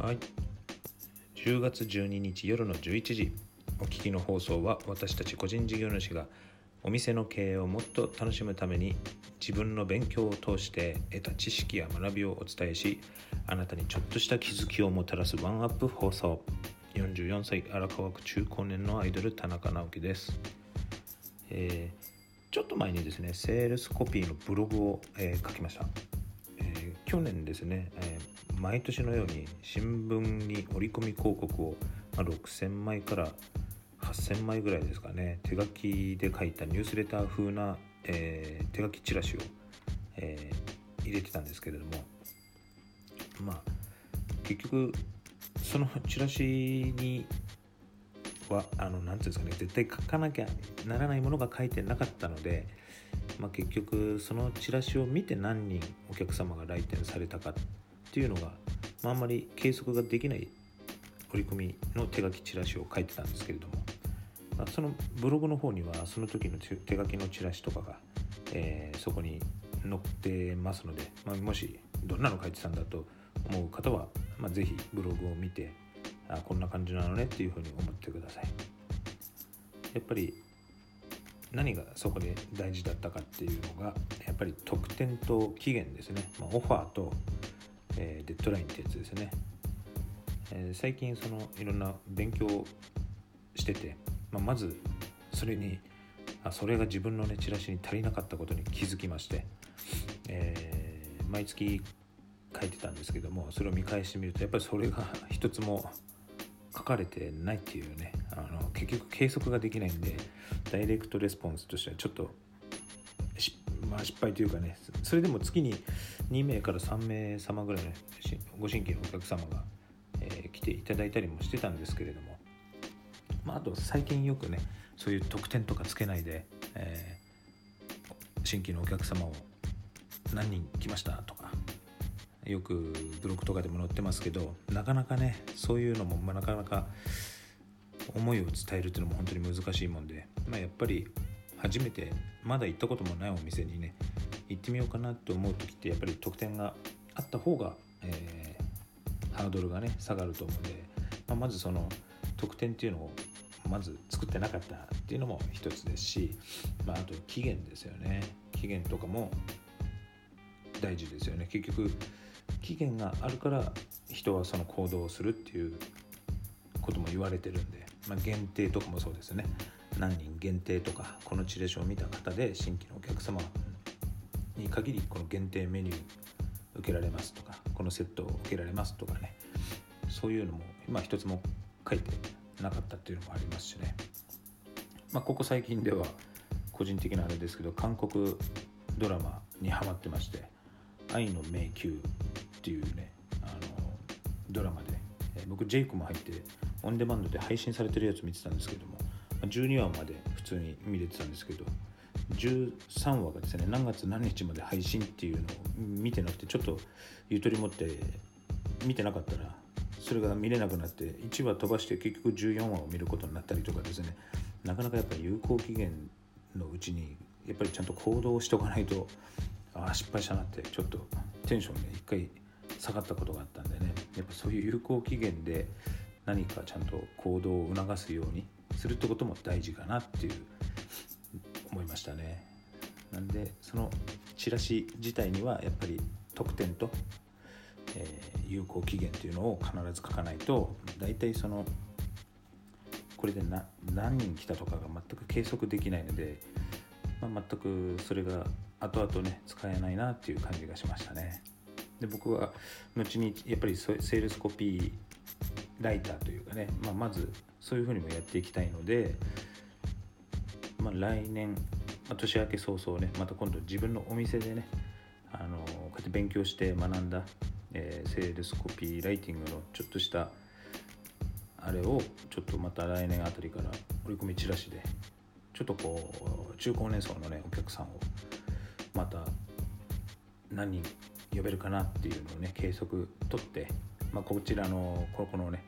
はい。10月12日夜の11時。お聞きの放送は私たち個人事業主がお店の経営をもっと楽しむために自分の勉強を通して得た知識や学びをお伝えしあなたにちょっとした気づきをもたらすワンアップ放送。44歳荒川区中高年のアイドル田中直樹です、えーちょっと前にですねセールスコピーのブログを、えー書きました、えー去年ですね、えー毎年のように新聞に折り込み広告を、ま、6000枚から8000枚ぐらいですかね手書きで書いたニュースレター風な、えー手書きチラシを、えー入れてたんですけれどもまあ結局そのチラシにはあのなんていうんですかね絶対書かなきゃならないものが書いてなかったので、まあ、結局そのチラシを見て何人お客様が来店されたかっていうのが、まあ、あんまり計測ができない折り込みの手書きチラシを書いてたんですけれども、まあ、そのブログの方にはその時の手書きのチラシとかが、えーそこに載ってますので、まあ、もしどんなの書いてたんだと思う方は、まあ、ぜひブログを見てあこんな感じなのねっていうふうに思ってください。やっぱり何がそこで大事だったかっていうのがやっぱり特典と期限ですね、まあ、オファーと、えデッドラインってやつですね、え最近そのいろんな勉強してて、まあ、まずそれにあそれが自分のねチラシに足りなかったことに気づきまして、えー毎月書いてたんですけどもそれを見返してみるとやっぱりそれが一つも書かれてないっていうねあの結局計測ができないんでダイレクトレスポンスとしてはちょっと、まあ、失敗というかねそれでも月に2名から3名様ぐらいのご新規のお客様が、え来ていただいたりもしてたんですけれども、まあ、あと最近よくねそういう特典とかつけないで、えー新規のお客様を何人来ましたとかよくブログとかでも載ってますけどなかなかねそういうのも、まあ、なかなか思いを伝えるっていうのも本当に難しいもんで、まあ、やっぱり初めてまだ行ったこともないお店にね行ってみようかなと思う時ってやっぱり特典があった方が、えーハードルがね下がると思うんで、まあ、まずその特典っていうのをまず作ってなかったっていうのも一つですし、まあ、あと期限ですよね。期限とかも大事ですよね。結局期限があるから人はその行動をするっていうことも言われてるんで、まあ、限定とかもそうですね。何人限定とかこのチラションを見た方で新規のお客様に限りこの限定メニュー受けられますとかこのセットを受けられますとかね。そういうのも今一つも書いてなかったっていうのもありますしね。まあここ最近では個人的なあれですけど韓国ドラマにハマってまして「愛の迷宮」っていうねあのドラマで、僕ジェイクも入ってオンデマンドで配信されてるやつ見てたんですけども12話まで普通に見れてたんですけど13話がですね何月何日まで配信っていうのを見てなくてちょっとゆとり持って見てなかったらそれが見れなくなって1話飛ばして結局14話を見ることになったりとかですねなかなかやっぱり有効期限のうちにやっぱりちゃんと行動しておかないとああ失敗したなってちょっとテンションね一回下がったことがあったんでねやっぱそういう有効期限で何かちゃんと行動を促すようにするってことも大事かなっていう思いましたね。なんでそのチラシ自体にはやっぱり特典と、えー有効期限というのを必ず書かないと大体そのこれでな何人来たとかが全く計測できないので、まあ、全くそれが後々ね使えないなっていう感じがしましたね。で僕は後にやっぱりセールスコピーライターというかね、まあ、まずそういうふうにもやっていきたいので、まあ、来年、まあ、年明け早々ねまた今度自分のお店でねあのこうやって勉強して学んだ、えーセールスコピーライティングのちょっとしたあれをちょっとまた来年あたりから折り込みチラシでちょっとこう中高年層のねお客さんをまた何人呼べるかなっていうのをね計測取って、まあ、こちらのここのね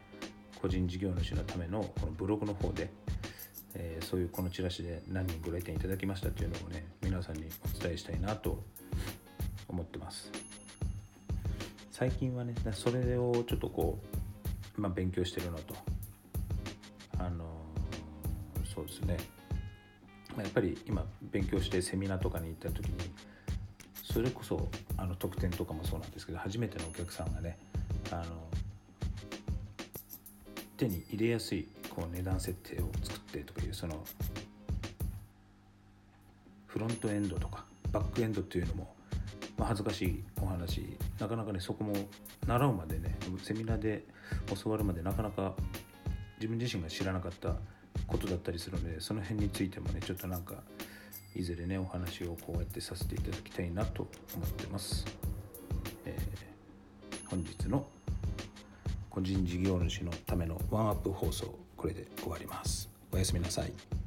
個人事業主のためのこのブログの方で、えーそういうこのチラシで何人ご来店いただきましたっていうのをね皆さんにお伝えしたいなと思ってます。最近はねそれをちょっとこう今勉強してるのと。あのそうですね。やっぱり今勉強してセミナーとかに行った時にそれこそあの特典とかもそうなんですけど初めてのお客さんがねあの手に入れやすいこう値段設定を作ってとかいうそのフロントエンドとかバックエンドっていうのも、まあ、恥ずかしいお話。なかなかねそこも習うまでねセミナーで教わるまでなかなか自分自身が知らなかったことだったりするのでその辺についてもねちょっとなんかいずれねお話をこうやってさせていただきたいなと思ってます、えー、本日の個人事業主のためのワンアップ放送これで終わります。おやすみなさい。